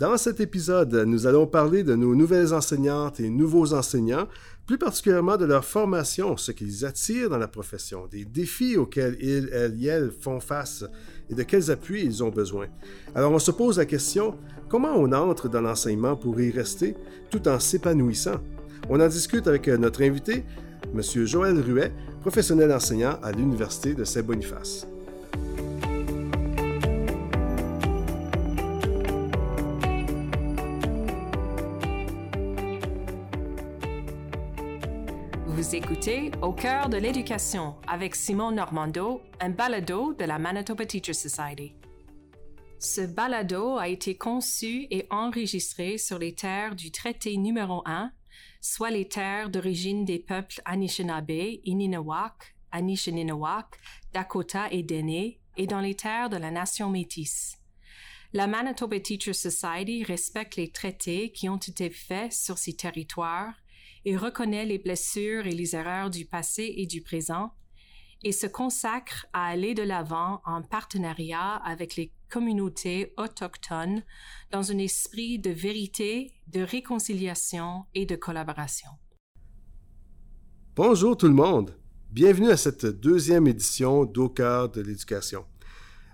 Dans cet épisode, nous allons parler de nos nouvelles enseignantes et nouveaux enseignants, plus particulièrement de leur formation, ce qui les attire dans la profession, des défis auxquels ils, elles et elles font face et de quels appuis ils ont besoin. Alors on se pose la question, comment on entre dans l'enseignement pour y rester tout en s'épanouissant? On en discute avec notre invité, M. Joël Ruet, professionnel enseignant à l'Université de Saint-Boniface. Écoutez Au cœur de l'éducation avec Simon Normando, un balado de la Manitoba Teacher Society. Ce balado a été conçu et enregistré sur les terres du traité numéro 1, soit les terres d'origine des peuples Anishinaabe, Ininawak, Anishinaabe, Dakota et Dene, et dans les terres de la nation métisse. La Manitoba Teacher Society respecte les traités qui ont été faits sur ces territoires et reconnaît les blessures et les erreurs du passé et du présent et se consacre à aller de l'avant en partenariat avec les communautés autochtones dans un esprit de vérité, de réconciliation et de collaboration. Bonjour tout le monde. Bienvenue à cette deuxième édition d'Au de l'éducation.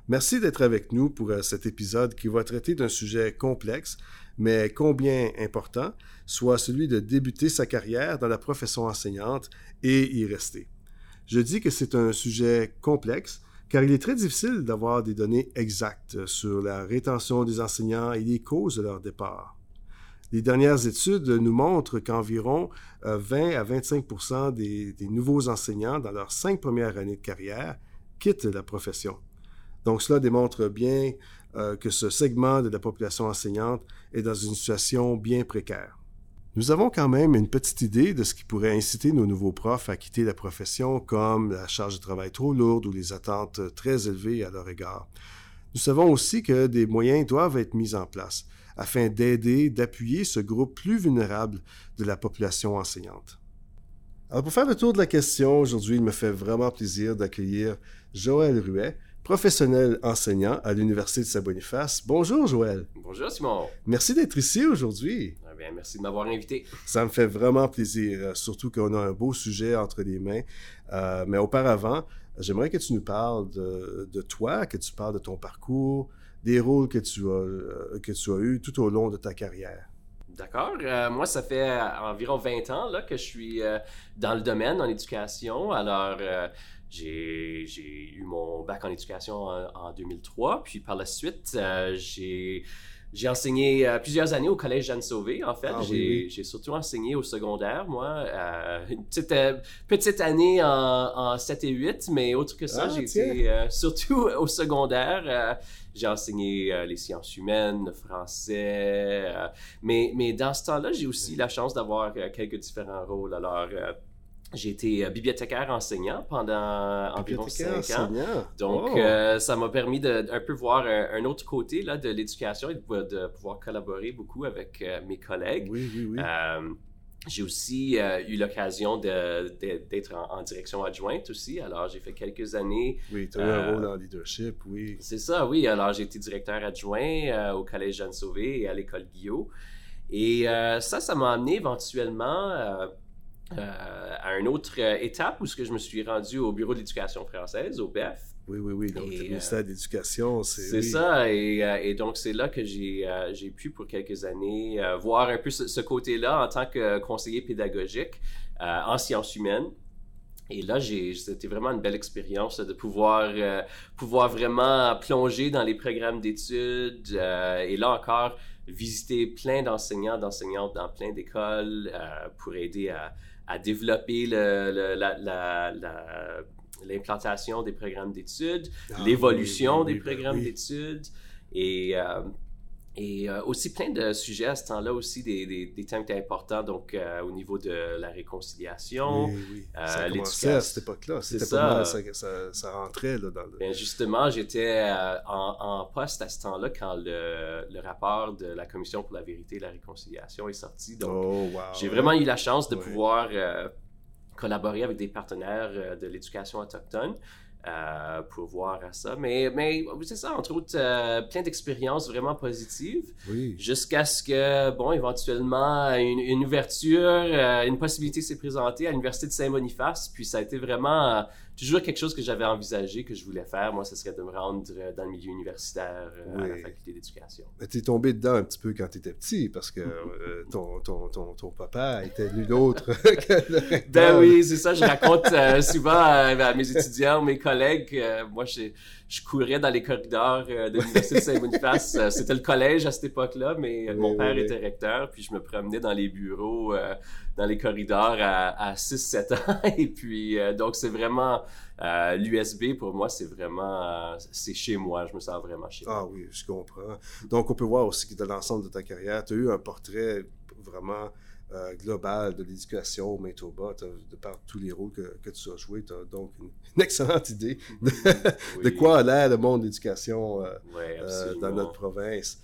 Merci d'être avec nous pour euh, cet épisode qui va traiter d'un sujet complexe, mais combien important, soit celui de débuter sa carrière dans la profession enseignante et y rester. Je dis que c'est un sujet complexe car il est très difficile d'avoir des données exactes sur la rétention des enseignants et les causes de leur départ. Les dernières études nous montrent qu'environ 20 euh, à 25 des, des nouveaux enseignants dans leurs cinq premières années de carrière quittent la profession. Donc cela démontre bien euh, que ce segment de la population enseignante est dans une situation bien précaire. Nous avons quand même une petite idée de ce qui pourrait inciter nos nouveaux profs à quitter la profession, comme la charge de travail trop lourde ou les attentes très élevées à leur égard. Nous savons aussi que des moyens doivent être mis en place afin d'aider, d'appuyer ce groupe plus vulnérable de la population enseignante. Alors pour faire le tour de la question, aujourd'hui, il me fait vraiment plaisir d'accueillir Joël Ruet, professionnel enseignant à l'Université de Saint-Boniface. Bonjour Joël. Bonjour Simon. Merci d'être ici aujourd'hui. Ah bien, merci de m'avoir invité. Ça me fait vraiment plaisir, euh, surtout qu'on a un beau sujet entre les mains. Euh, mais auparavant, j'aimerais que tu nous parles de, toi, que tu parles de ton parcours, des rôles que tu as, euh, que tu as eus tout au long de ta carrière. D'accord. moi, ça fait environ 20 ans là, que je suis dans le domaine, en éducation. Alors, j'ai eu mon bac en éducation en, 2003, puis par la suite, euh, j'ai j'ai enseigné euh, plusieurs années au Collège Jeanne Sauvé, en fait. Ah j'ai surtout enseigné au secondaire, moi. Euh, une petite, petite année en, en, 7 et 8, mais autre que ça, ah, j'ai été surtout au secondaire. j'ai enseigné les sciences humaines, le français. mais, mais dans ce temps-là, j'ai aussi la chance d'avoir quelques différents rôles. Alors, j'ai été euh, bibliothécaire enseignant pendant environ cinq ans. Donc, oh. euh, ça m'a permis de un peu voir un, autre côté là, de l'éducation et de, pouvoir collaborer beaucoup avec euh, mes collègues. Oui, oui, oui. j'ai aussi eu l'occasion d'être en, direction adjointe aussi. Alors, j'ai fait quelques années. Oui, tu as eu un rôle en leadership, oui. C'est ça, oui. Alors, j'ai été directeur adjoint au Collège Jeanne Sauvé et à l'École Guillaume. Et ça, ça m'a amené éventuellement euh, à une autre euh, étape où ce que je me suis rendu au Bureau de l'éducation française, au BEF. Oui, oui, oui. Donc, le ministère de l'Éducation, c'est. C'est ça. Et, euh, et, donc, c'est là que j'ai j'ai pu, pour quelques années, voir un peu ce, côté-là en tant que conseiller pédagogique en sciences humaines. Et là, c'était vraiment une belle expérience de pouvoir, pouvoir vraiment plonger dans les programmes d'études. et là encore, visiter plein d'enseignants, d'enseignantes dans plein d'écoles pour aider à, à développer l'implantation des programmes d'études, ah l'évolution des programmes d'études. Et euh, et euh, aussi plein de sujets à ce temps-là aussi, des, des, des thèmes importants, donc euh, au niveau de la réconciliation, oui, oui. Euh, l'éducation. à cette époque-là. C'était ça. ça, ça, ça, rentrait là, dans le... Bien, justement, j'étais en, en, poste à ce temps-là quand le, le, rapport de la Commission pour la vérité et la réconciliation est sorti. Donc, oh, j'ai vraiment eu la chance de pouvoir collaborer avec des partenaires de l'éducation autochtone. Euh, pour voir à ça. Mais, mais c'est ça, entre autres, euh, plein d'expériences vraiment positives. Oui. Jusqu'à ce que, bon, éventuellement, une, une ouverture, euh, une possibilité s'est présentée à l'Université de Saint-Boniface. Puis ça a été vraiment euh, toujours quelque chose que j'avais envisagé, que je voulais faire. Moi, ce serait de me rendre euh, dans le milieu universitaire euh, à la faculté d'éducation. Mais t'es tombé dedans un petit peu quand t'étais petit, parce que euh, ton, ton, ton, ton papa était nul autre que le recteur. Ben oui, c'est ça, je raconte euh, souvent à, mes étudiants, mes collègues. moi, je, je courais dans les corridors de l'Université de Saint-Boniface. C'était le collège à cette époque-là, mais Oui, mon père oui. était recteur, puis je me promenais dans les bureaux, dans les corridors à, à 6-7 ans. Et puis, euh, donc, c'est vraiment... euh, L'USB, pour moi, c'est vraiment... euh, c'est chez moi, je me sens vraiment chez moi. Ah oui, je comprends. Donc, on peut voir aussi que dans l'ensemble de ta carrière, tu as eu un portrait vraiment euh, global de l'éducation au Manitoba, de par tous les rôles que, que tu as joués. Tu as donc une, une excellente idée de, quoi a l'air le monde de l'éducation euh, euh, dans notre province.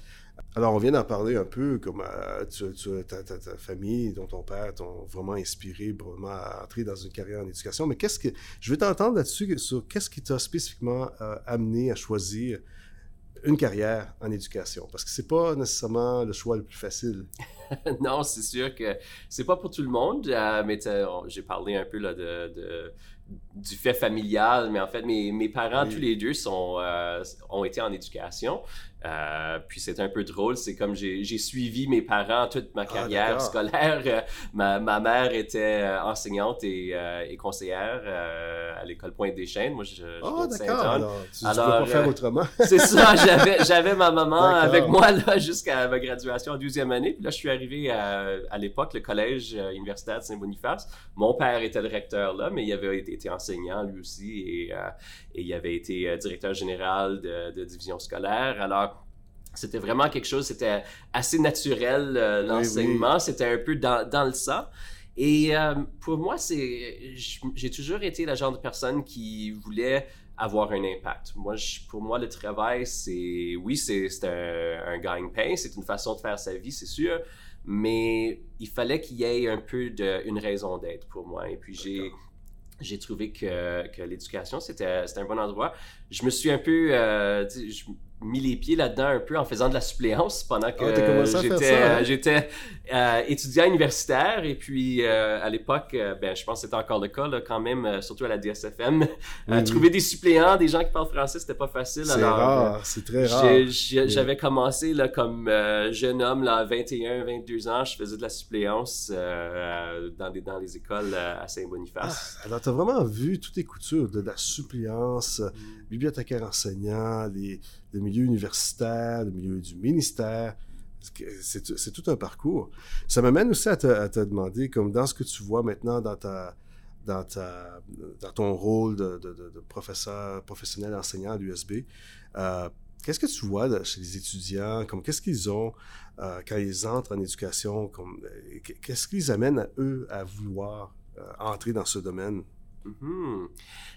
Alors, on vient d'en parler un peu, comme euh, tu, tu- ta, ta- ta famille, dont ton père t'ont vraiment inspiré vraiment à entrer dans une carrière en éducation. Mais qu'est-ce que je veux t'entendre là-dessus sur qu'est-ce qui t'a spécifiquement euh, amené à choisir une carrière en éducation? Parce que c'est pas nécessairement le choix le plus facile. non, c'est sûr que c'est pas pour tout le monde, euh, mais j'ai parlé un peu là, de, de- du fait familial, mais en fait, mes, mes parents, Oui. tous les deux, sont, euh, ont été en éducation. Euh, puis c'est un peu drôle, c'est comme j'ai suivi mes parents toute ma Ah, carrière scolaire. Euh, ma, ma mère était euh, enseignante et, euh, et conseillère à l'école Pointe-des-Chênes. Moi, je, je de d'accord. Alors, tu ne peux Alors, pas faire autrement. C'est ça, j'avais, ma maman avec moi là, jusqu'à ma graduation en 12e année. Puis là, je suis arrivé à, à l'époque, le collège universitaire de Saint-Boniface. Mon père était le recteur là, mais il avait été, été enseignant lui aussi et, et il avait été directeur général de, de division scolaire. Alors, c'était vraiment quelque chose, c'était assez naturel, euh, Oui, l'enseignement. C'était un peu dans, dans le sang. Et euh, pour moi, c'est, j'ai toujours été le genre de personne qui voulait avoir un impact. Moi, je- pour moi, le travail, c'est, oui, c'est c'est un, un gagne-pain, c'est une façon de faire sa vie, c'est sûr, mais il fallait qu'il y ait un peu de, une raison d'être pour moi. Et puis, j'ai, j'ai trouvé que, que l'éducation, c'était, c'était un bon endroit. Je me suis un peu, euh, je mis les pieds là-dedans un peu en faisant de la suppléance pendant que Ah, t'as j'étais, hein? euh, j'étais euh, étudiant universitaire et puis euh, à l'époque, euh, ben, je pense que c'était encore le cas là, quand même, surtout à la DSFM. Oui, trouver des suppléants, des gens qui parlent français, c'était pas facile. C'est alors, rare, c'est très rare. J'avais commencé là, comme jeune homme, là, à 21, 22 ans, je faisais de la suppléance dans, des, dans les écoles à Ah, Saint-Boniface. alors, tu as vraiment vu toutes les coutures de la suppléance, euh, bibliothécaire enseignant, les, le milieu universitaire, le milieu du ministère. C'est tout un parcours. Ça m'amène aussi à te, demander, comme dans ce que tu vois maintenant dans ta dans, ta, dans ton rôle de, de- de- de professeur professionnel enseignant à l'USB, euh, qu'est-ce que tu vois de- chez les étudiants? Qu'est-ce qu'ils ont euh, quand ils entrent en éducation? Euh, qu'est-ce qui les amène à eux à vouloir entrer dans ce domaine? Mhm.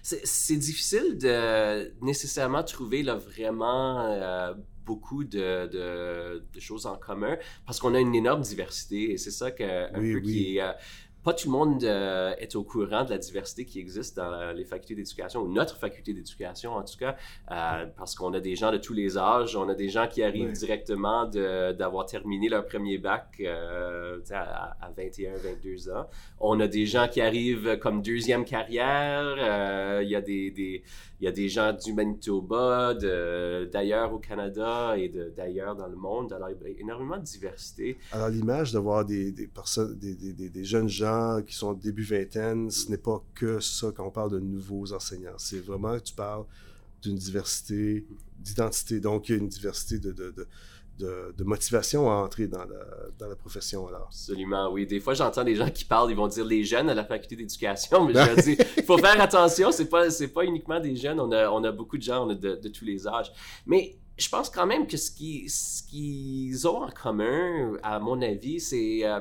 C'est c'est difficile de nécessairement trouver là, vraiment euh, beaucoup de, de- de choses en commun parce qu'on a une énorme diversité et c'est ça que, un Oui, peu oui. qui est... euh, pas tout le monde euh, est au courant de la diversité qui existe dans les facultés d'éducation, ou notre faculté d'éducation en tout cas, euh, parce qu'on a des gens de tous les âges, on a des gens qui arrivent Ouais. directement d'avoir terminé leur premier bac euh, à, à 21, 22 ans. On a des gens qui arrivent comme deuxième carrière. Il y a des, des- y a des gens du Manitoba, d'ailleurs au Canada et d'ailleurs dans le monde. Alors, il y a énormément de diversité. Alors, l'image d'avoir des, des personnes, des- des- des jeunes gens qui sont début vingtaine, ce n'est pas que ça quand on parle de nouveaux enseignants. C'est vraiment que tu parles d'une diversité d'identité. Donc, il y a une diversité de, de, de, de- de motivation à entrer dans la, dans la profession. Alors, Absolument, oui. Des fois, j'entends des gens qui parlent, ils vont dire les jeunes à la faculté d'éducation, mais je leur dis, il faut faire attention, c'est pas, c'est pas uniquement des jeunes, on a, on a beaucoup de gens on a de, de tous les âges. Mais je pense quand même que ce qui- ce qu'ils ont en commun, à mon avis, c'est... euh,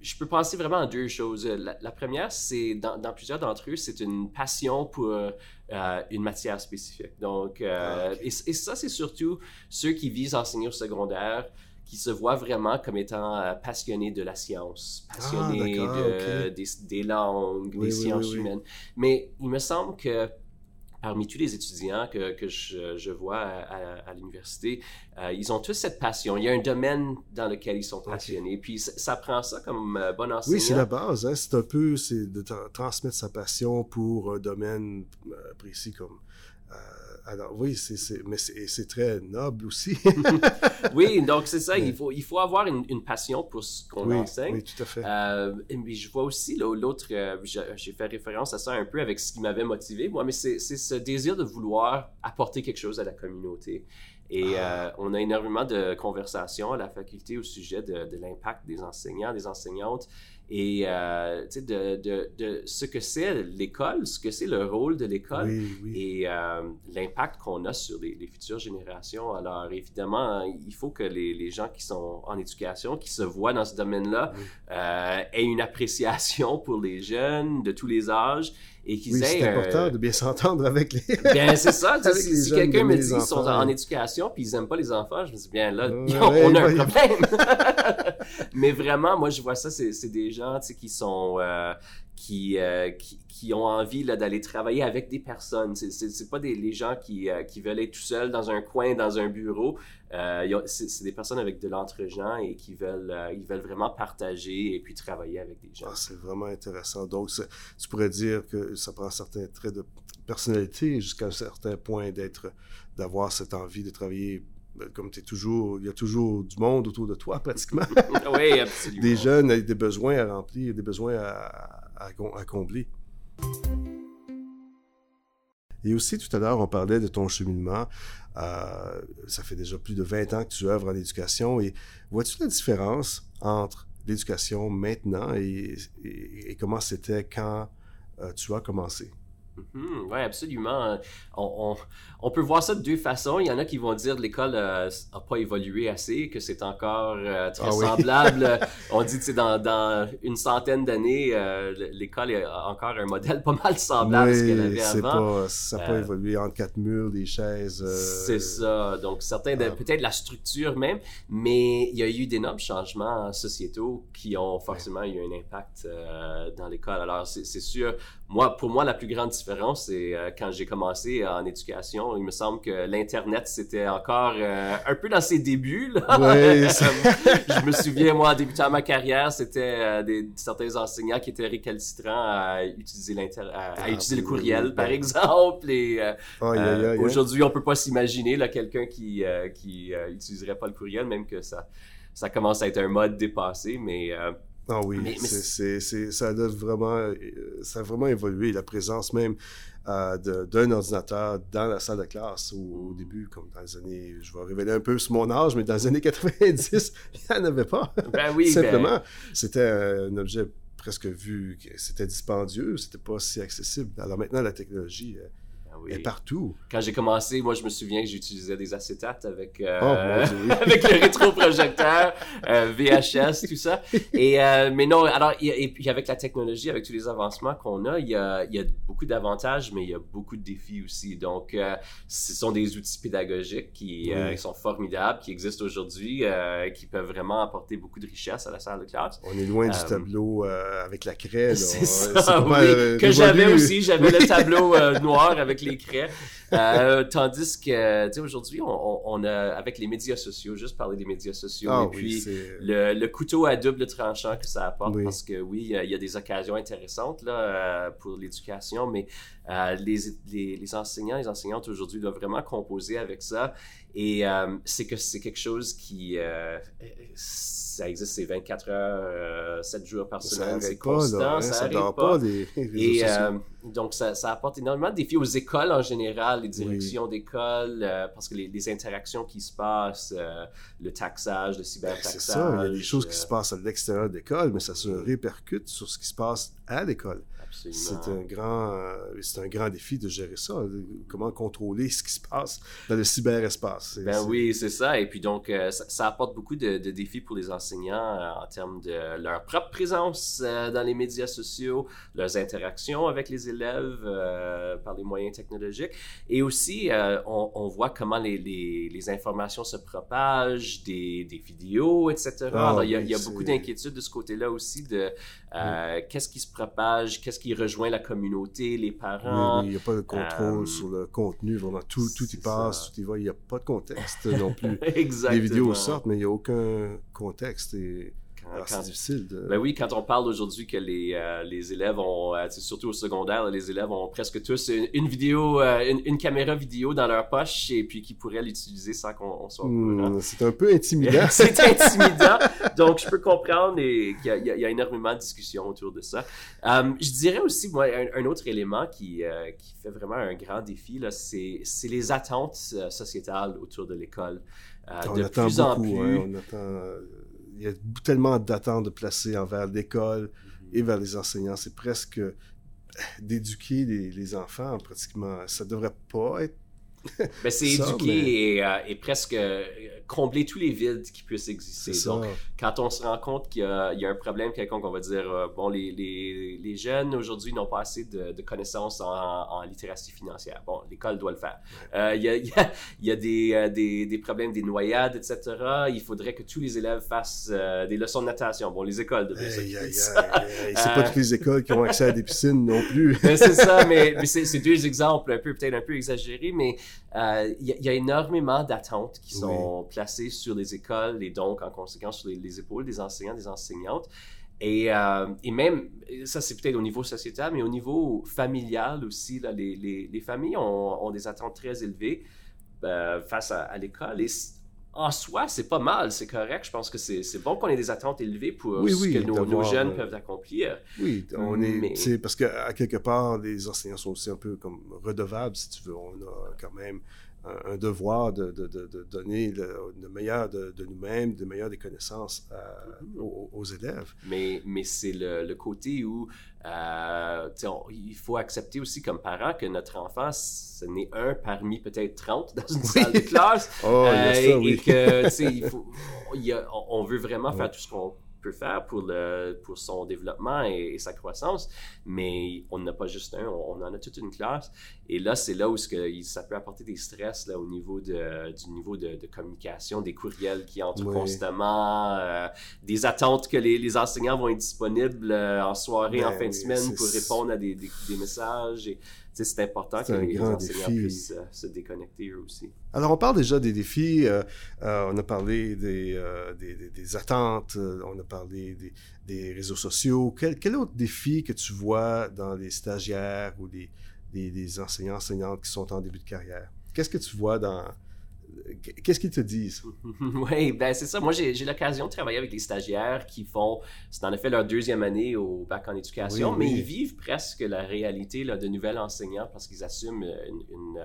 je peux penser vraiment à deux choses. La, la première, c'est dans, dans plusieurs d'entre eux, c'est une passion pour euh, une matière spécifique. Donc, euh, Ah, et, et ça, c'est surtout ceux qui visent à enseigner au secondaire, qui se voient vraiment comme étant euh, passionnés de la science, passionnés Ah, de- ok. des, des langues, Oui, des oui, sciences oui. humaines. Mais il me semble que parmi tous les étudiants que, que je, je, vois à, à, l'université, euh, ils ont tous cette passion. Il y a un domaine dans lequel ils sont passionnés. Puis ça, prend ça comme euh, bon enseignant. Oui, c'est la base. Hein? C'est un peu c'est de transmettre sa passion pour un domaine euh, précis comme alors oui, c'est, mais c'est, très noble aussi. oui, donc c'est ça, il, faut, il faut avoir une, une passion pour ce qu'on enseigne. Oui, tout à fait. Euh, mais je vois aussi l'autre, euh, j'ai fait référence à ça un peu avec ce qui m'avait motivé, moi, mais c'est, ce désir de vouloir apporter quelque chose à la communauté. Et ah. euh, on a énormément de conversations à la faculté au sujet de, de l'impact des enseignants, des enseignantes et euh, de, de, de, ce que c'est l'école, ce que c'est le rôle de l'école et euh, l'impact qu'on a sur les, futures générations. Alors évidemment, il faut que les, les, gens qui sont en éducation, qui se voient dans ce domaine-là, euh, aient une appréciation pour les jeunes de tous les âges et oui, c'est important euh, de bien s'entendre avec les. bien, c'est ça. si, si quelqu'un me dit qu'ils sont en, éducation puis ils n'aiment pas les enfants, je me dis bien là, on a un problème. Mais vraiment, moi, je vois ça, c'est des gens qui sont euh, qui, euh, qui, qui, ont envie d'aller travailler avec des personnes. C'est pas des les gens qui, euh, qui veulent être tout seuls dans un coin, dans un bureau. Euh, c'est des personnes avec de l'entre-gens et qui veulent, ils veulent vraiment partager et puis travailler avec des gens. Ah, c'est vraiment intéressant. Donc, tu pourrais dire que ça prend certains traits de personnalité jusqu'à un certain point d'être, d'avoir cette envie de travailler ben, comme tu es toujours, il y a toujours du monde autour de toi pratiquement. oui, absolument. Des jeunes avec des besoins à remplir, des besoins à, à, combler. Et aussi, tout à l'heure, on parlait de ton cheminement. Euh, ça fait déjà plus de 20 ans que tu œuvres en éducation. Et vois-tu la différence entre l'éducation maintenant et, comment c'était quand euh, tu as commencé? Mhm, oui, absolument. On, on, peut voir ça de deux façons. Il y en a qui vont dire que l'école n'a pas évolué assez, que c'est encore euh, très ah semblable. on dit que dans, dans une centaine d'années, euh, l'école est encore un modèle pas mal semblable à ce qu'elle avait avant. Pas, ça n'a pas euh, évolué entre quatre murs, des chaises. C'est ça. Donc, certains, ah. peut-être la structure même, mais il y a eu d'énormes changements sociétaux qui ont forcément eu un impact dans l'école. Alors, c'est sûr, moi, pour moi, la plus grande différence, c'est euh, quand j'ai commencé en éducation, il me semble que l'Internet, c'était encore euh, un peu dans ses débuts. je me souviens, moi, en débutant ma carrière, c'était euh, des, certains enseignants qui étaient récalcitrants à utiliser, l'inter à, ah, utiliser le courriel, par exemple. Et aujourd'hui, on peut pas s'imaginer quelqu'un qui, qui utiliserait pas le courriel, même que ça, ça commence à être un mode dépassé, mais... Ah oui, c'est, ça a vraiment, euh, ça a vraiment évolué. La présence même euh, d'un ordinateur dans la salle de classe au, début, comme dans les années, je vais révéler un peu sur mon âge, mais dans les années 90, il n'y en avait pas. Ben oui, Simplement, ben c'était un objet presque vu, c'était dispendieux, c'était pas si accessible. Alors maintenant, la technologie euh, et partout. Quand j'ai commencé, moi, je me souviens que j'utilisais des acétates avec, euh, oh, avec le rétroprojecteur, euh, VHS, tout ça. Et, euh, mais non, alors, et, puis avec la technologie, avec tous les avancements qu'on a, il y a, il y a beaucoup d'avantages, mais il y a beaucoup de défis aussi. Donc, ce sont des outils pédagogiques qui, sont formidables, qui existent aujourd'hui, qui peuvent vraiment apporter beaucoup de richesse à la salle de classe. On est loin du tableau avec la craie. C'est ça, oui, que j'avais aussi. J'avais le tableau noir avec les Euh, tandis que, tu sais, aujourd'hui, on, a, avec les médias sociaux, juste parler des médias sociaux, ah et puis le, couteau à double tranchant que ça apporte, parce que oui, il y, a des occasions intéressantes là, euh, pour l'éducation, mais euh, les, les, les, enseignants, les enseignantes aujourd'hui doivent vraiment composer avec ça. Et c'est que c'est quelque chose qui ça existe, c'est 24 heures, 7 euh, jours par semaine, c'est constant, hein, ça, ça n'arrête pas. Les, et euh, donc, ça, ça, apporte énormément de défis aux écoles en général, les directions d'école, euh, parce que les, interactions qui se passent, le taxage, le cybertaxage. C'est ça, il y a des choses qui se passent à l'extérieur de l'école, mais ça se répercute sur ce qui se passe à l'école. C'est un grand, euh, c'est un grand défi de gérer ça. Comment contrôler ce qui se passe dans le cyberespace. Ben oui, c'est ça. Et puis donc, euh, ça, apporte beaucoup de, défis pour les enseignants euh, en termes de leur propre présence dans les médias sociaux, leurs interactions avec les élèves par les moyens technologiques. Et aussi, on, voit comment les, les, informations se propagent, des, des vidéos, etc. Ah il y a, il y a beaucoup d'inquiétudes de ce côté-là aussi de qu'est-ce qui se propage, qu'est-ce qui rejoint la communauté, les parents. il n'y a pas de contrôle sur le contenu, vraiment tout, tout y passe, tout y va. Il n'y a pas de contexte non plus. Exactement. Les vidéos sortent, mais il n'y a aucun contexte. Et c'est difficile de... Ben oui, quand on parle aujourd'hui que les, euh, les élèves ont, euh, surtout au secondaire, les élèves ont presque tous une, vidéo, euh, une, caméra vidéo dans leur poche et puis qui pourraient l'utiliser sans qu'on soit hmm, C'est un peu intimidant. c'est intimidant. Donc, je peux comprendre qu'il y, y, a énormément de discussions autour de ça. je dirais aussi, moi, un, autre élément qui, qui fait vraiment un grand défi, c'est les attentes sociétales autour de l'école. on attend plus beaucoup, en plus. on attend il y a tellement d'attentes de placer envers l'école et vers les enseignants. C'est presque d'éduquer les, les, enfants, pratiquement. Ça devrait pas être ben, c'est éduquer euh, et, presque euh, combler tous les vides qui puissent exister. Donc, quand on se rend compte qu'il y, a un problème quelconque, on va dire, euh, bon, les, les, les jeunes aujourd'hui n'ont pas assez de, de connaissances en, en, littératie financière. Bon, l'école doit le faire. Il y, a, il y, a, des, des, des, problèmes, des noyades, etc. Il faudrait que tous les élèves fassent des leçons de natation. Bon, les écoles devraient s'occuper C'est pas toutes les écoles qui ont accès à des piscines non plus. Ben, c'est ça, mais, mais c'est deux exemples un peu, peut-être un peu exagérés, mais il euh, y, a énormément d'attentes qui sont sur les écoles et donc en conséquence sur les, épaules des enseignants, des enseignantes. Et, euh, et même, ça c'est peut-être au niveau sociétal, mais au niveau familial aussi, là, les, les, les familles ont, ont, des attentes très élevées euh, face à, à l'école. Et en soi, c'est pas mal, c'est correct. Je pense que c'est bon qu'on ait des attentes élevées pour ce que nos, jeunes peuvent accomplir. Oui, on est, parce qu'à quelque part, les enseignants sont aussi un peu comme redevables, si tu veux. On a quand même un, devoir de, de, de, donner le, meilleur de, nous-mêmes, le meilleur des connaissances mm-hmm. aux, élèves. Mais, mais c'est le, côté où euh, il faut accepter aussi comme parent que notre enfant, ce n'est un parmi peut-être 30 dans une salle de classe. oh, euh, ça, oui. Et que, il faut, on veut vraiment faire tout ce qu'on faire pour, le, pour son développement et, sa croissance, mais on n'a pas juste un, on, en a toute une classe. Et là, c'est là où que, ça peut apporter des stress là, au niveau de, du niveau de, communication, des courriels qui entrent constamment, euh, des attentes que les, les, enseignants vont être disponibles euh, en soirée, en ben fin de semaine pour répondre à des, des, des messages. Et, c'est important que les enseignants puissent euh, se déconnecter eux aussi. Alors, on parle déjà des défis. Euh, euh, on a parlé des, des, attentes, on a parlé des, réseaux sociaux. Quel, quel, autre défi que tu vois dans les stagiaires ou des, des enseignants, enseignantes qui sont en début de carrière? Qu'est-ce que tu vois dans, Qu'est-ce qu'ils te disent? oui, ben c'est ça. Moi, j'ai l'occasion de travailler avec des stagiaires qui font, c'est en effet leur deuxième année au bac en éducation, mais ils vivent presque la réalité là, de nouvelles enseignants parce qu'ils assument une une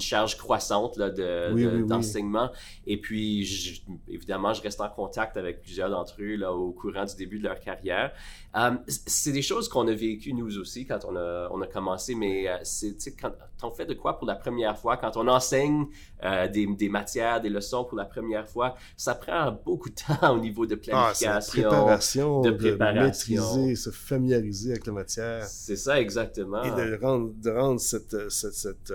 charge croissante là, de, d'enseignement. Et puis, évidemment, je reste en contact avec plusieurs d'entre eux là, au courant du début de leur carrière. Euh, c'est des choses qu'on a vécues nous aussi quand on a, on a commencé, mais euh, c'est quand on fait de quoi pour la première fois, quand on enseigne euh, des, des, matières, des leçons pour la première fois, ça prend beaucoup de temps au niveau de ah, planification, préparation, de préparation, de maîtriser, se familiariser avec la matière. C'est ça exactement. Et de rendre, de rendre cette, cette, cette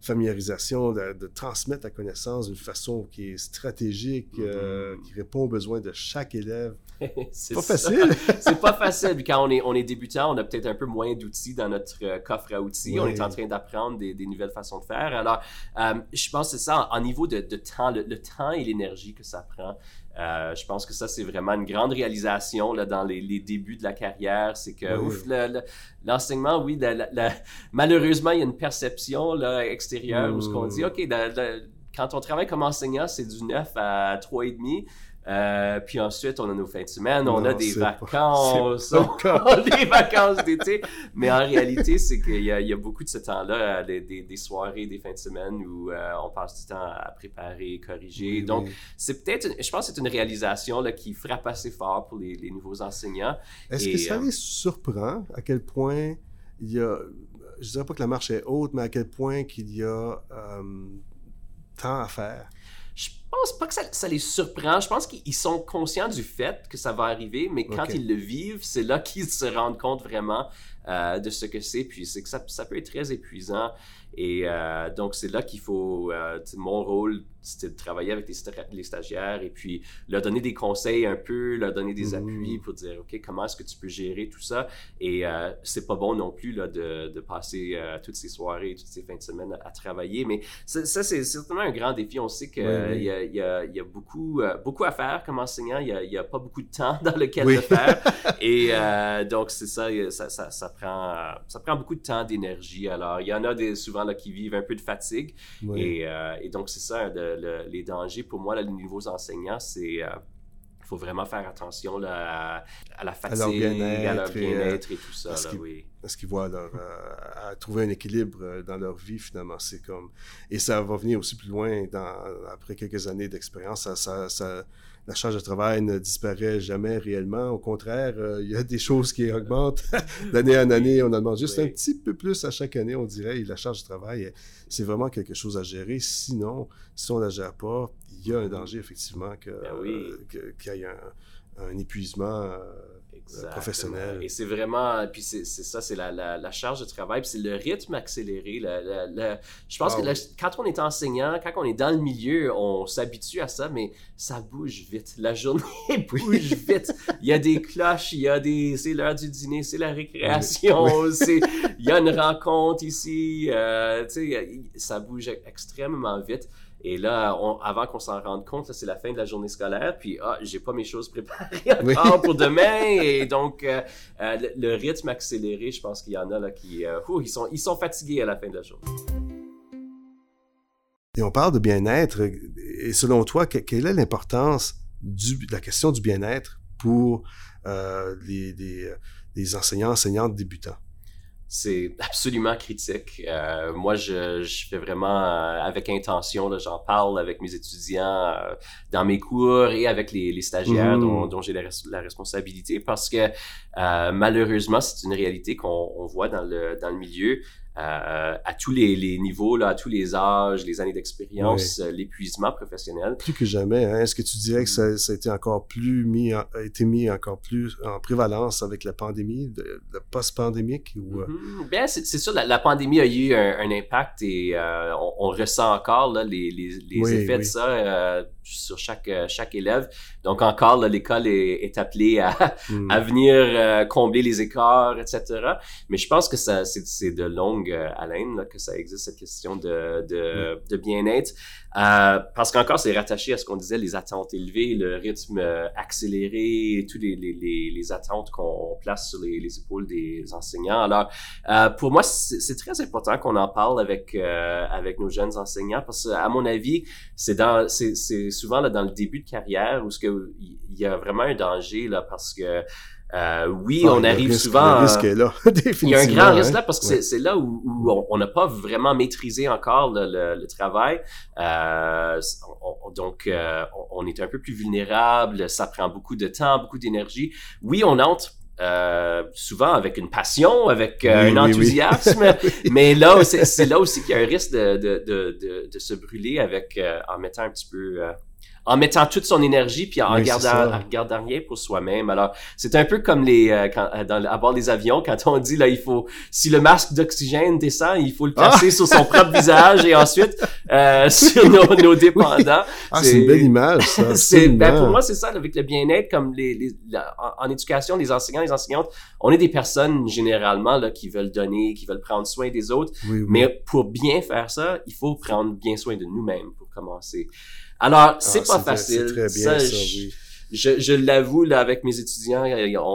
familiarisation, de, transmettre la connaissance d'une façon qui est stratégique, euh, mm-hmm. qui répond aux besoins de chaque élève. c'est pas facile. c'est pas facile. Puis quand on est, on est débutant, on a peut-être un peu moins d'outils dans notre euh, coffre à outils. On est en train d'apprendre des, des, nouvelles façons de faire. Alors, euh, je pense que c'est ça, en niveau de, de temps, le, le temps et l'énergie que ça prend. Euh, je pense que ça, c'est vraiment une grande réalisation là, dans les, les débuts de la carrière. C'est que, ouf, l'enseignement, oui, malheureusement, il y a une perception là, extérieure où ce qu'on dit, OK, quand on travaille comme enseignant, c'est du 9 à 3,5. Euh, puis ensuite, on a nos fins de semaine, on a des vacances, on a des vacances d'été. Mais en réalité, c'est qu'il y, y, a beaucoup de ce temps-là, euh, des, des, soirées, des fins de semaine où euh, on passe du temps à préparer, corriger. Donc, c'est peut-être, je pense que c'est une réalisation là, qui frappe assez fort pour les, les nouveaux enseignants. Est-ce que ça les surprend? À quel point il y a, je dirais pas que la marche est haute, mais à quel point qu'il y a tant à faire? Je pense pas que ça, les surprend. Je pense qu'ils sont conscients du fait que ça va arriver, mais quand ils le vivent, c'est là qu'ils se rendent compte vraiment euh, de ce que c'est. Puis c'est que ça, ça, peut être très épuisant. Et euh, donc, c'est là qu'il faut, euh, mon rôle, de travailler avec les, stagiaires et puis leur donner des conseils un peu, leur donner des appuis pour dire, OK, comment est-ce que tu peux gérer tout ça? Et euh, c'est pas bon non plus là, de, de passer euh, toutes ces soirées, toutes ces fins de semaine à, travailler. Mais ça, c'est certainement un grand défi. On sait qu'il y, a, y, a, y a beaucoup, beaucoup à faire comme enseignant. Il n'y a, a, pas beaucoup de temps dans lequel le faire. Et donc, c'est ça ça, ça, ça, prend, ça prend beaucoup de temps, d'énergie. Alors, il y en a des, souvent là, qui vivent un peu de fatigue. Et, et, donc, c'est ça, de, les dangers pour moi, là, les nouveaux enseignants, c'est il euh, faut vraiment faire attention là, à, la fatigue, à leur bien-être et, tout ça. Oui. Parce qu'ils voient leur, euh, à trouver un équilibre euh, dans leur vie, finalement. C'est comme... Et ça va venir aussi plus loin dans, après quelques années d'expérience. Ça, ça, la charge de travail ne disparaît jamais réellement. Au contraire, euh, il y a des choses qui augmentent d'année en année. On en demande juste un petit peu plus à chaque année, on dirait. Et la charge de travail, c'est vraiment quelque chose à gérer. Sinon, si on ne la gère pas, il y a un danger, effectivement, qu'il ben y ait un, épuisement. Euh, professionnel. Et c'est vraiment, puis c'est ça, c'est la, la, charge de travail, puis c'est le rythme accéléré. je pense que quand on est enseignant, quand on est dans le milieu, on s'habitue à ça, mais ça bouge vite. La journée bouge vite. Il y a des cloches, il y a des, c'est l'heure du dîner, c'est la récréation, c'est, il y a une rencontre ici, euh, tu sais, ça bouge extrêmement vite. Et là, avant qu'on s'en rende compte, c'est la fin de la journée scolaire, puis ah, j'ai pas mes choses préparées encore pour demain, et donc euh, euh, le, rythme accéléré, je pense qu'il y en a là qui, euh, ils sont, ils sont fatigués à la fin de la journée. Et on parle de bien-être, et selon toi, quelle est l'importance de la question du bien-être pour les, les enseignants, enseignantes débutants? C'est absolument critique. Euh, moi, je, je, fais vraiment euh, avec intention, j'en parle avec mes étudiants euh, dans mes cours et avec les, les stagiaires mmh. dont, dont j'ai la, la, responsabilité parce que euh, malheureusement, c'est une réalité qu'on voit dans le, dans le milieu. Euh, à tous les, les, niveaux, là, à tous les âges, les années d'expérience, euh, l'épuisement professionnel. Plus que jamais, hein? est-ce que tu dirais que ça, ça, a été encore plus mis, a été mis encore plus en prévalence avec la pandémie, le post-pandémique ou. Bien, c'est sûr, la, la, pandémie a eu un, impact et on, on, ressent encore là, les, les, les effets de ça sur chaque, chaque élève. Donc encore, l'école est, est, appelée à, mm. à venir combler les écarts, etc. Mais je pense que c'est de longue euh, haleine que ça existe, cette question de, de, de bien-être. Euh, parce qu'encore, c'est rattaché à ce qu'on disait, les attentes élevées, le rythme euh, accéléré, toutes les, les, les, attentes qu'on place sur les, les, épaules des enseignants. Alors, euh, pour moi, c'est très important qu'on en parle avec, euh, avec nos jeunes enseignants parce qu'à mon avis, c'est dans c'est souvent là, dans le début de carrière où il y a vraiment un danger là, parce que euh, oui, ah, on arrive souvent. Le risque est là, Il y a un grand risque là parce que c'est là où, on n'a pas vraiment maîtrisé encore le, travail. Euh, donc, euh, on est un peu plus vulnérable. Ça prend beaucoup de temps, beaucoup d'énergie. Oui, on entre euh, souvent avec une passion, avec un enthousiasme, mais là, c'est là aussi qu'il y a un risque de, de, de, de, se brûler avec en mettant un petit peu en mettant toute son énergie puis en regardant, regardant rien pour soi-même. Alors, c'est un peu comme les euh, quand, euh, dans, à bord des avions quand on dit là, il faut si le masque d'oxygène descend, il faut le placer ah! sur son propre visage et ensuite euh, sur nos, nos dépendants. Ah, c'est une belle image. Ça. c'est ben, pour moi c'est ça avec le bien-être comme les, les en, éducation, les enseignants, les enseignantes, on est des personnes généralement là qui veulent donner, qui veulent prendre soin des autres. Mais pour bien faire ça, il faut prendre bien soin de nous-mêmes pour commencer. Alors, c'est ah, pas facile. C'est très bien ça, oui. Je, je l'avoue, là, avec mes étudiants,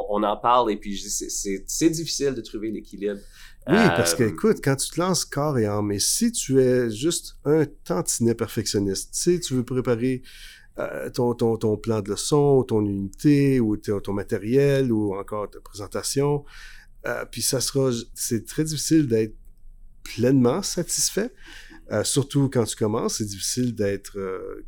on, en parle et puis c'est difficile de trouver l'équilibre. Oui, parce que, euh, écoute, quand tu te lances corps et âme, mais si tu es juste un tantinet perfectionniste, tu sais, tu veux préparer euh, ton, ton, ton, plan de leçon, ton unité, ou ton, matériel, ou encore ta présentation, euh, puis ça sera, c'est très difficile d'être pleinement satisfait. Euh, surtout quand tu commences, c'est difficile d'être. Euh,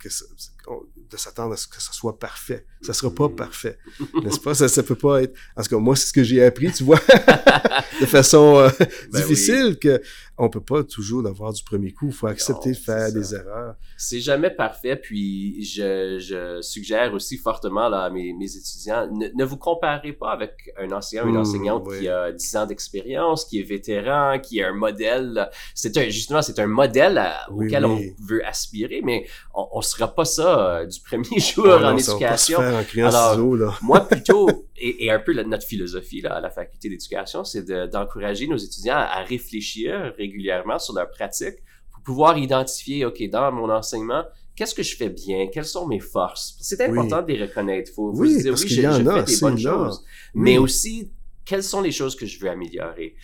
de s'attendre à ce que ça soit parfait. Ça sera pas parfait, n'est-ce pas? Ça, ça peut pas être... En tout cas, moi, c'est ce que j'ai appris, tu vois, de façon euh, Ben difficile, que on peut pas toujours l'avoir du premier coup. Il faut accepter Non, de faire des erreurs. C'est jamais parfait, puis je, je suggère aussi fortement là, à mes, mes étudiants, ne, ne vous comparez pas avec un enseignant ou une Mmh, enseignante oui. qui a 10 ans d'expérience, qui est vétéran, qui est un modèle. C'est un, justement, c'est un modèle à- Oui, auquel oui. on veut aspirer, mais on, on sera pas ça euh, du premier jour en non, ça va pas se éducation. faire en criant Alors, ciseaux, là. Moi, plutôt, et, et un peu la- notre philosophie là, à la faculté d'éducation, c'est de- d'encourager nos étudiants à, à réfléchir régulièrement sur leur pratique pour pouvoir identifier, OK, dans mon enseignement, qu'est-ce que je fais bien? Quelles sont mes forces? C'est important de les reconnaître. Il faut, faut Oui, se dire, parce oui, je, y en je a, fais des bonnes choses. Oui. Mais aussi, quelles sont les choses que je veux améliorer?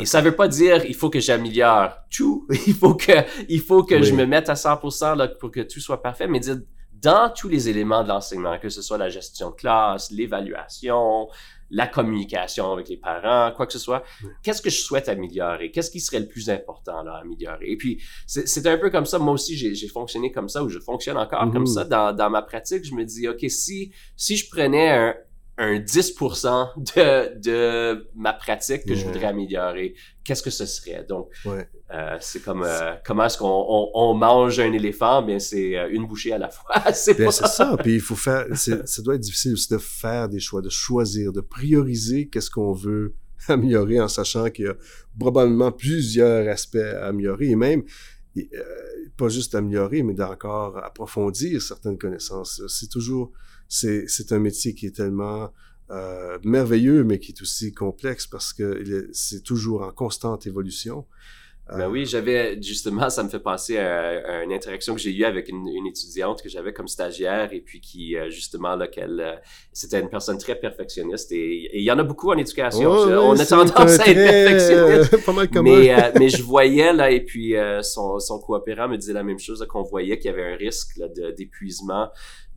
Et ça veut pas dire il faut que j'améliore tout. Il faut que il faut que Oui. je me mette à 100% là, pour que tout soit parfait. Mais dire dans tous les éléments de l'enseignement, que ce soit la gestion de classe, l'évaluation, la communication avec les parents, quoi que ce soit, qu'est-ce que je souhaite améliorer? Qu'est-ce qui serait le plus important là, à améliorer? Et puis, c'est un peu comme ça. Moi aussi, j'ai fonctionné comme ça ou je fonctionne encore comme ça dans, dans ma pratique. Je me dis, OK, si, si je prenais un, un 10% de, de ma pratique que je voudrais améliorer, qu'est-ce que ce serait? Donc, Ouais. euh, c'est comme euh, comment est-ce qu'on on, on mange un éléphant? Bien, c'est euh, une bouchée à la fois. c'est Bien, pas ça. Puis il faut faire, c'est- ça doit être difficile aussi de faire des choix, de choisir, de prioriser qu'est-ce qu'on veut améliorer en sachant qu'il y a probablement plusieurs aspects à améliorer et même et, euh, pas juste améliorer, mais d'encore approfondir certaines connaissances. C'est toujours, c'est, c'est un métier qui est tellement euh, merveilleux, mais qui est aussi complexe parce que c'est toujours en constante évolution. Ben Euh, oui, j'avais justement, ça me fait penser à, à une interaction que j'ai eue avec une, une étudiante que j'avais comme stagiaire et puis qui euh, justement là qu'elle euh, c'était une personne très perfectionniste et et il y en a beaucoup en éducation. oh, oui, on a tendance à être perfectionniste. euh, pas mal commun. Mais, euh, mais je voyais là, et puis euh, son, son coopérant me disait la même chose, qu'on voyait qu'il y avait un risque d'épuisement.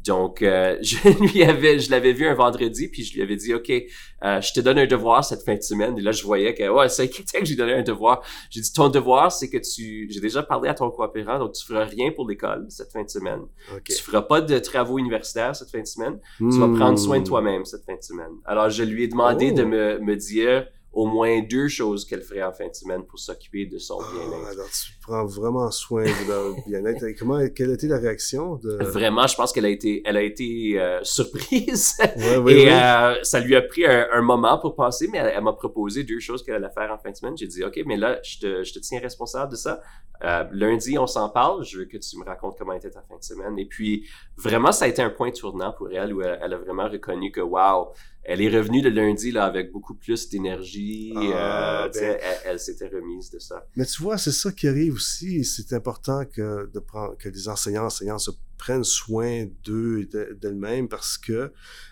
Donc, euh, je lui avais, je l'avais vu un vendredi, puis je lui avais dit, OK, euh, je te donne un devoir cette fin de semaine. Et là, je voyais que, ouais, c'est inquiétant que j'ai donné un devoir. J'ai dit, ton devoir, c'est que tu, j'ai déjà parlé à ton coopérant, donc tu feras rien pour l'école cette fin de semaine. Ok. Tu feras pas de travaux universitaires cette fin de semaine. Tu vas prendre soin de Hmm. toi-même cette fin de semaine. Alors, je lui ai demandé Oh. de me, me dire au moins deux choses qu'elle ferait en fin de semaine pour s'occuper de son Ah, bien-être. alors tu prends vraiment soin de leur bien-être. Et comment, quelle a été la réaction de... Vraiment, je pense qu'elle a été, elle a été euh, surprise. Ouais, Et euh, ça lui a pris un, un moment pour penser, mais elle, elle m'a proposé deux choses qu'elle allait faire en fin de semaine. J'ai dit, OK, mais là, je te, je te tiens responsable de ça. Euh, lundi, on s'en parle. Je veux que tu me racontes comment était ta fin de semaine. Et puis, vraiment, ça a été un point tournant pour elle où elle, elle a vraiment reconnu que, wow, elle est revenue le lundi là, avec beaucoup plus d'énergie. Ah, euh, ben. elle, elle s'était remise de ça. Mais tu vois, c'est ça qui arrive aussi. C'est important que, de prendre, que les enseignants, enseignants se prennent soin d'eux et de- d'elles-mêmes parce que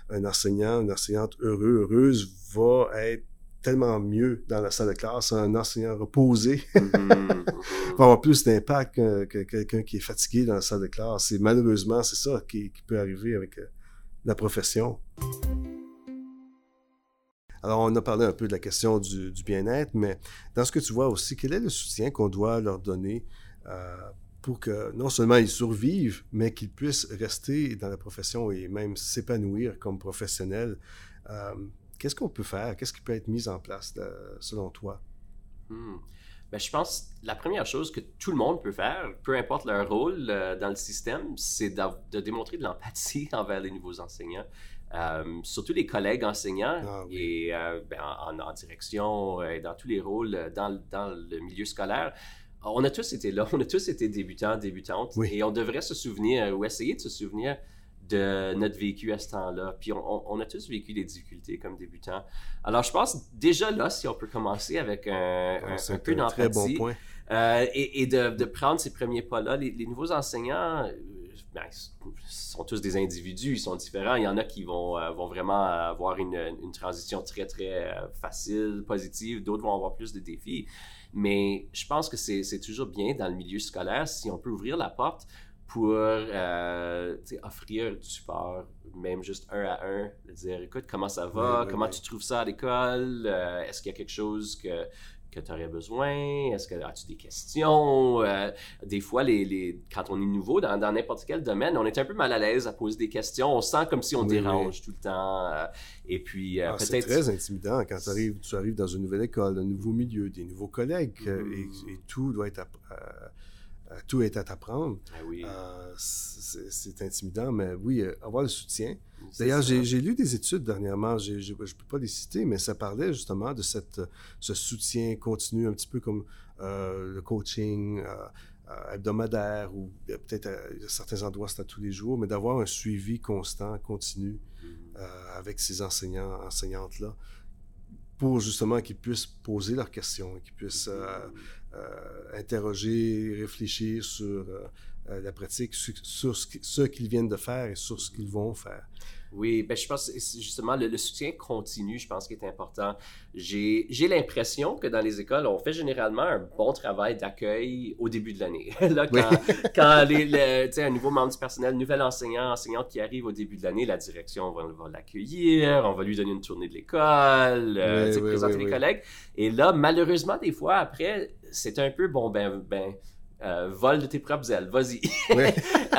un enseignant, une enseignante heureux, heureuse va être tellement mieux dans la salle de classe. Un enseignant reposé Mhm, mhm. va avoir plus d'impact que, que quelqu'un qui est fatigué dans la salle de classe. Et malheureusement, c'est ça qui, qui peut arriver avec euh, la profession. Alors, on a parlé un peu de la question du, bien-être, mais dans ce que tu vois aussi, quel est le soutien qu'on doit leur donner euh, pour que non seulement ils survivent, mais qu'ils puissent rester dans la profession et même s'épanouir comme professionnels? Euh, Qu'est-ce qu'on peut faire? Qu'est-ce qui peut être mis en place, là, selon toi? Hmm. Ben, je pense la première chose que tout le monde peut faire, peu importe leur rôle euh, dans le système, c'est de démontrer de l'empathie envers les nouveaux enseignants. Euh, surtout les collègues enseignants Ah oui. et euh, ben, en, en direction euh, et dans tous les rôles dans, le- dans le milieu scolaire. On a tous été là, on a tous été débutants, débutantes, Oui. et on devrait se souvenir ou essayer de se souvenir de notre vécu à ce temps-là. Puis on, a tous vécu des difficultés comme débutants. Alors je pense déjà là, si on peut commencer avec un, un- Ah, peu un très bon d'empathie, point. euh, et, et de, de prendre ces premiers pas-là. Les, les nouveaux enseignants, ben, sont tous des individus, ils sont différents. Il y en a qui vont, euh, vont vraiment avoir une, une transition très, très euh, facile, positive. D'autres vont avoir plus de défis. Mais je pense que c'est toujours bien dans le milieu scolaire si on peut ouvrir la porte pour euh, offrir du support, même juste un à un, de dire écoute, comment ça va, Oui, oui, comment oui. tu trouves ça à l'école, Euh, est-ce qu'il y a quelque chose que, que tu aurais besoin? Est-ce que as-tu des questions? Euh, des fois, les, les, quand on est nouveau dans n'importe quel domaine, on est un peu mal à l'aise à poser des questions. On sent comme si on dérange tout le temps. Euh, et puis, euh, ah, peut-être... C'est très intimidant quand tu arrives, tu arrives dans une nouvelle école, un nouveau milieu, des nouveaux collègues, et, et, tout doit être tout est à t'apprendre. Ah oui. Euh, c'est intimidant, mais oui, avoir le soutien. D'ailleurs, j'ai lu des études dernièrement, je ne peux pas les citer, mais ça parlait justement de cette, ce soutien continu, un petit peu comme le coaching hebdomadaire ou peut-être à, certains endroits c'est à tous les jours, mais d'avoir un suivi constant, continu mm-hmm. avec ces enseignants, enseignantes-là pour justement qu'ils puissent poser leurs questions, qu'ils puissent euh, interroger, réfléchir sur euh, euh, la pratique, sur, ce qu'ils viennent de faire et sur ce qu'ils vont faire. Oui, ben je pense justement le, soutien continu, je pense qu'il est important. J'ai l'impression que dans les écoles, on fait généralement un bon travail d'accueil au début de l'année. Là, quand, quand les, un nouveau membre du personnel, nouvel enseignant, enseignante qui arrive au début de l'année, la direction va, l'accueillir, on va lui donner une tournée de l'école, présenter les collègues. Et là, malheureusement, des fois, après, c'est un peu bon, ben, ben euh, vol de tes propres ailes, vas-y.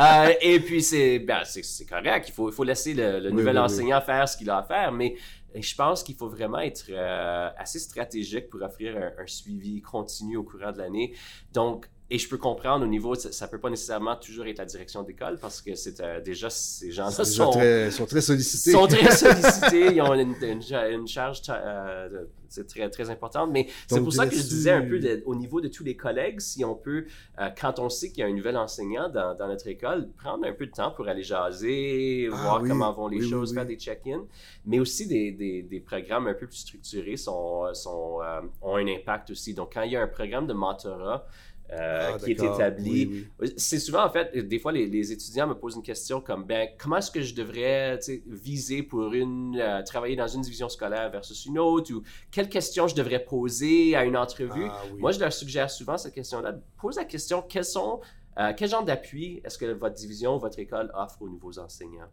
Euh, et puis c'est ben, c'est correct, il faut, il faut laisser le, nouvel enseignant faire ce qu'il a à faire, mais je pense qu'il faut vraiment être euh, assez stratégique pour offrir un, un, suivi continu au courant de l'année. Donc, et je peux comprendre au niveau, ça, ne peut pas nécessairement toujours être la direction d'école parce que c'est euh, déjà ces gens-là sont, très, sont très sollicités. Sont très sollicités, ils ont une, une, charge euh, c'est très très importante. Mais c'est pour ça que je disais un peu au niveau de tous les collègues, si on peut, euh, quand on sait qu'il y a un nouvel enseignant dans, dans, notre école, prendre un peu de temps pour aller jaser, ah voir comment vont les choses, faire des check-ins, mais aussi des, des, des, programmes un peu plus structurés sont, sont ont un impact aussi. Donc quand il y a un programme de mentorat euh, ah, qui est établi. C'est souvent, en fait, des fois, les, étudiants me posent une question comme, ben, comment est-ce que je devrais viser pour une, euh, travailler dans une division scolaire versus une autre, ou quelles questions je devrais poser à une entrevue? Ah, Moi, je leur suggère souvent cette question-là. Pose la question, quels sont, euh, quel genre d'appui est-ce que votre division, votre école offre aux nouveaux enseignants?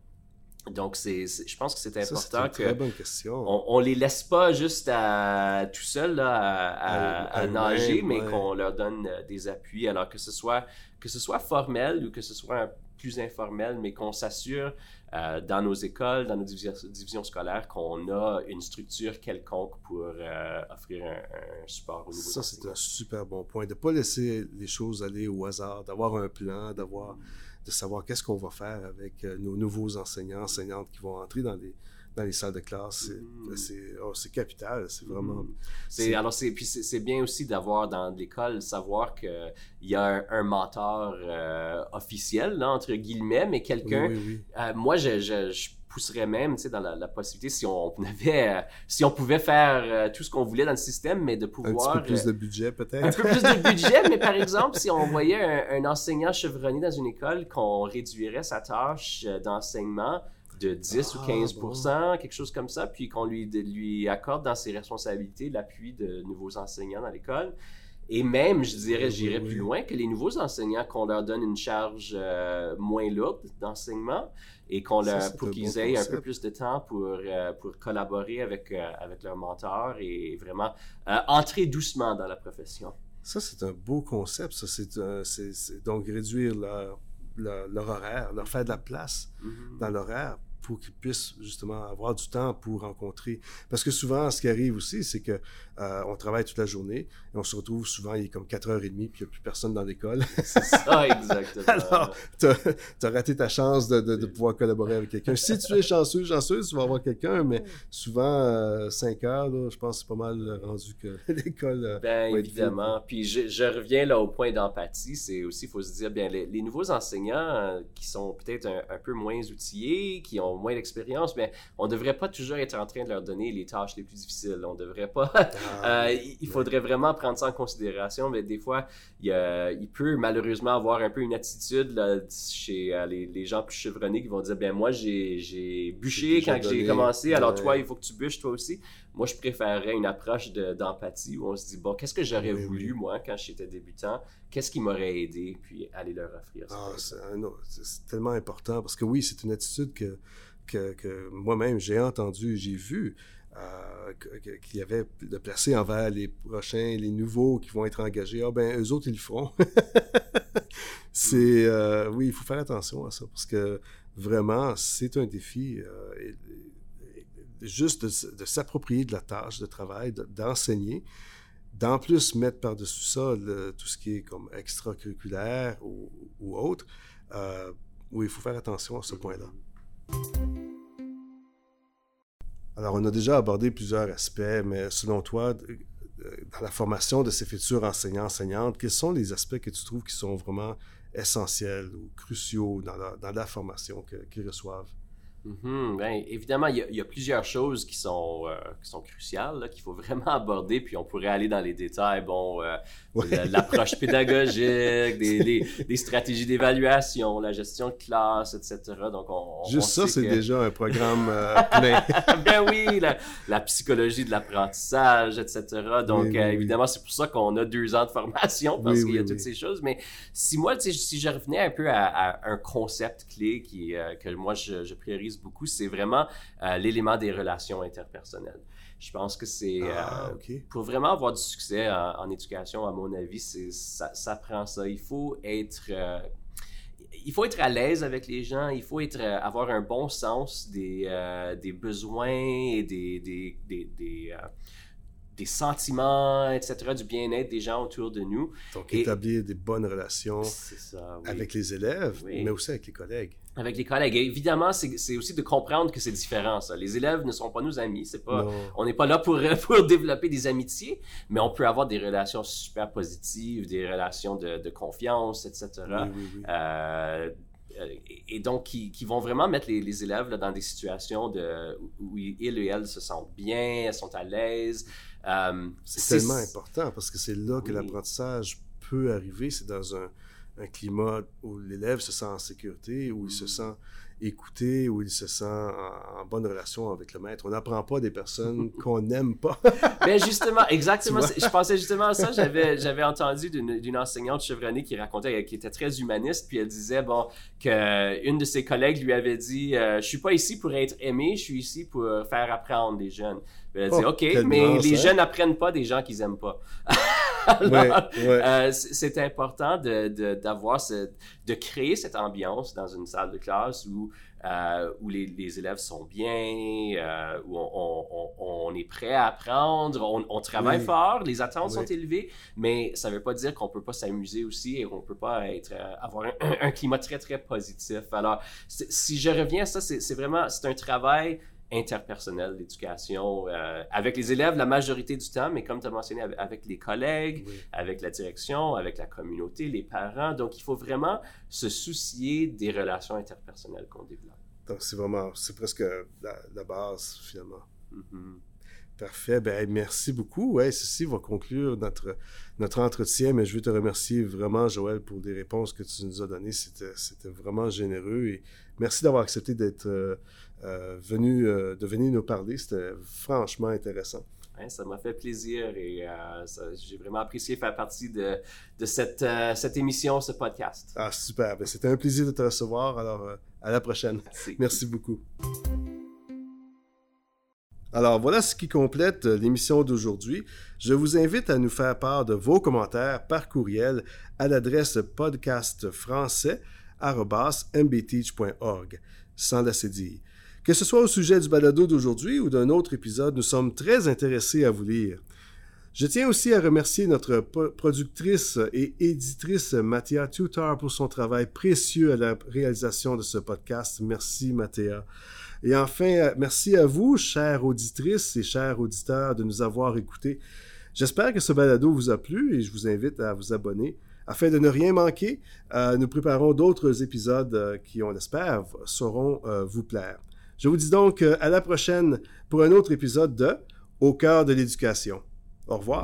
Donc, c'est, je pense que c'est important que On, les laisse pas juste à, tout seul à, nager, mais qu'on leur donne euh, des appuis. Alors que ce soit que ce soit formel ou que ce soit plus informel, mais qu'on s'assure euh, dans nos écoles, dans nos divisions, scolaires, qu'on a une structure quelconque pour euh, offrir un, support au niveau. Ça, c'est un super bon point. De ne pas laisser les choses aller au hasard, d'avoir un plan, d'avoir de savoir qu'est-ce qu'on va faire avec euh, nos nouveaux enseignants, enseignantes qui vont entrer dans les, dans les salles de classe. C'est mm. oh, capital, c'est vraiment... Mm. Alors, puis c'est bien aussi d'avoir dans l'école, savoir qu'il y a un, mentor euh, officiel, là, entre guillemets, mais quelqu'un... Euh, moi, je, je, pousserais même, tu sais, dans la, possibilité, si on, avait, si on pouvait faire tout ce qu'on voulait dans le système, mais de pouvoir... Un petit peu plus de budget, peut-être. Un peu plus de budget, mais par exemple, si on voyait un, un enseignant chevronné dans une école, qu'on réduirait sa tâche d'enseignement de 10 ou 15 ah, quelque chose comme ça, puis qu'on lui, lui accorde dans ses responsabilités l'appui de nouveaux enseignants dans l'école. Et même, je dirais, j'irais plus loin, que les nouveaux enseignants, qu'on leur donne une charge euh, moins lourde d'enseignement et qu'on leur, pour qu'ils aient un peu plus de temps pour, euh, pour collaborer avec, euh, avec leur mentor et vraiment entrer doucement dans la profession. Ça, c'est un beau concept. Ça, c'est, donc réduire leur, leur, horaire, leur faire de la place mm-hmm. dans l'horaire pour qu'ils puissent justement avoir du temps pour rencontrer. Parce que souvent, ce qui arrive aussi, c'est que euh, on travaille toute la journée et on se retrouve souvent, il est comme 4h30 puis il n'y a plus personne dans l'école. C'est ça, exactement. Alors, tu as, raté ta chance de, de, pouvoir collaborer avec quelqu'un. Si tu es chanceux, chanceux, tu vas avoir quelqu'un, mais souvent, 5 euh, heures, là, je pense que c'est pas mal rendu que l'école. Euh, ben, évidemment. Puis je, je, reviens là au point d'empathie. C'est aussi, il faut se dire, bien, les, nouveaux enseignants qui sont peut-être un, un, peu moins outillés, qui ont moins d'expérience, mais on ne devrait pas toujours être en train de leur donner les tâches les plus difficiles. On devrait pas. Ah, euh, il faudrait vraiment prendre ça en considération, mais des fois, il, il peut malheureusement avoir un peu une attitude là, chez euh, les, gens plus chevronnés qui vont dire ben moi j'ai bûché quand j'ai commencé, alors toi il faut que tu bûches toi aussi. Moi je préférerais une approche d'empathie où on se dit bon qu'est-ce que j'aurais voulu moi quand j'étais débutant, qu'est-ce qui m'aurait aidé, puis aller leur offrir ça. Ah, c'est tellement important parce que oui c'est une attitude que que, que moi-même j'ai entendu, j'ai vu qu'il y avait de placer envers les prochains, les nouveaux qui vont être engagés. Ah ben, eux autres, ils le feront. c'est, oui, il faut faire attention à ça parce que vraiment, c'est un défi. juste de, s'approprier de la tâche de travail, d'enseigner, d'en plus mettre par-dessus ça tout ce qui est comme extracurriculaire ou, ou autre. oui, il faut faire attention à ce point-là. Alors, on a déjà abordé plusieurs aspects, mais selon toi, dans la formation de ces futurs enseignants-enseignantes, quels sont les aspects que tu trouves qui sont vraiment essentiels ou cruciaux dans la, formation qu'ils reçoivent? Ben, évidemment, il y, a, plusieurs choses qui sont, euh, qui sont cruciales, qu'il faut vraiment aborder, puis on pourrait aller dans les détails, bon, euh, l'approche pédagogique, des, des, stratégies d'évaluation, la gestion de classe, etc. Donc, on, Juste ça, c'est déjà un programme euh, plein. ben oui, la, psychologie de l'apprentissage, etc. Donc, évidemment, c'est pour ça qu'on a deux ans de formation, parce qu'il y a toutes ces choses. Mais si moi, si je revenais un peu à, un concept clé qui, que moi, je, je priorise beaucoup, c'est vraiment euh, l'élément des relations interpersonnelles. Je pense que c'est ah, euh, pour vraiment avoir du succès en, éducation, à mon avis, c'est ça, ça, prend ça. Il faut être euh, il faut être à l'aise avec les gens, il faut être, avoir un bon sens des, des besoins et des, des, des, des sentiments, etc., du bien-être des gens autour de nous. Donc, établir des bonnes relations avec les élèves, mais aussi avec les collègues. Avec les collègues. évidemment, c'est aussi de comprendre que c'est différent, ça. Les élèves ne sont pas nos amis. C'est pas, on n'est pas là pour, pour développer des amitiés, mais on peut avoir des relations super positives, des relations de, confiance, etc. Euh, euh, et donc qui, qui, vont vraiment mettre les, les élèves là, dans des situations de, où ils et elles se sentent bien, elles sont à l'aise, euh, c'est tellement important parce que c'est là que l'apprentissage peut arriver. C'est dans un, un, climat où l'élève se sent en sécurité, où il se mm. sent écouté, où il se sent en, bonne relation avec le maître. On n'apprend pas des personnes qu'on n'aime pas. ben justement, exactement. Je pensais justement à ça. J'avais, j'avais entendu d'une, enseignante chevronnée qui racontait, qui était très humaniste, puis elle disait, bon, qu'une de ses collègues lui avait dit, euh, je suis pas ici pour être aimé, je suis ici pour faire apprendre des jeunes. Elle dit, oh, OK, mais les jeunes n'apprennent pas des gens qu'ils n'aiment pas. Euh, c'est important de, d'avoir de créer cette ambiance dans une salle de classe où, euh, où les, élèves sont bien, euh, où on, est prêt à apprendre, on, travaille fort, les attentes sont élevées, mais ça ne veut pas dire qu'on ne peut pas s'amuser aussi et qu'on ne peut pas être, avoir un, un, climat très, très positif. Alors, si je reviens à ça, c'est vraiment, c'est un travail interpersonnel d'éducation euh, avec les élèves la majorité du temps, mais comme tu as mentionné, avec les collègues, avec la direction, avec la communauté, les parents. Donc, il faut vraiment se soucier des relations interpersonnelles qu'on développe. Donc, c'est vraiment, c'est presque la, base, finalement. Mm-hmm. Parfait. Ben, merci beaucoup. Ouais, ceci va conclure notre, notre entretien, mais je veux te remercier vraiment, Joël, pour les réponses que tu nous as données. C'était, c'était vraiment généreux et merci d'avoir accepté d'être euh, euh, venu, euh, de venir nous parler. C'était franchement intéressant. ça m'a fait plaisir et j'ai vraiment apprécié faire partie de, de cette, cette émission, ce podcast. Ah, super. Ben, c'était un plaisir de te recevoir. Alors, à la prochaine. Merci beaucoup. Alors voilà ce qui complète euh, l'émission d'aujourd'hui. Je vous invite à nous faire part de vos commentaires par courriel à l'adresse podcastfrançais.mbteach.org, sans la dire. Que ce soit au sujet du balado d'aujourd'hui ou d'un autre épisode, nous sommes très intéressés à vous lire. Je tiens aussi à remercier notre productrice et éditrice Mathéa Tutar pour son travail précieux à la réalisation de ce podcast. Merci Mathéa. Et enfin, euh, merci à vous, chères auditrices et chers auditeurs, de nous avoir écoutés. J'espère que ce balado vous a plu et je vous invite à vous abonner. Afin de ne rien manquer, euh, nous préparons d'autres épisodes euh, qui, on l'espère, sauront vous plaire. Je vous dis donc à la prochaine pour un autre épisode de Au cœur de l'éducation. Au revoir.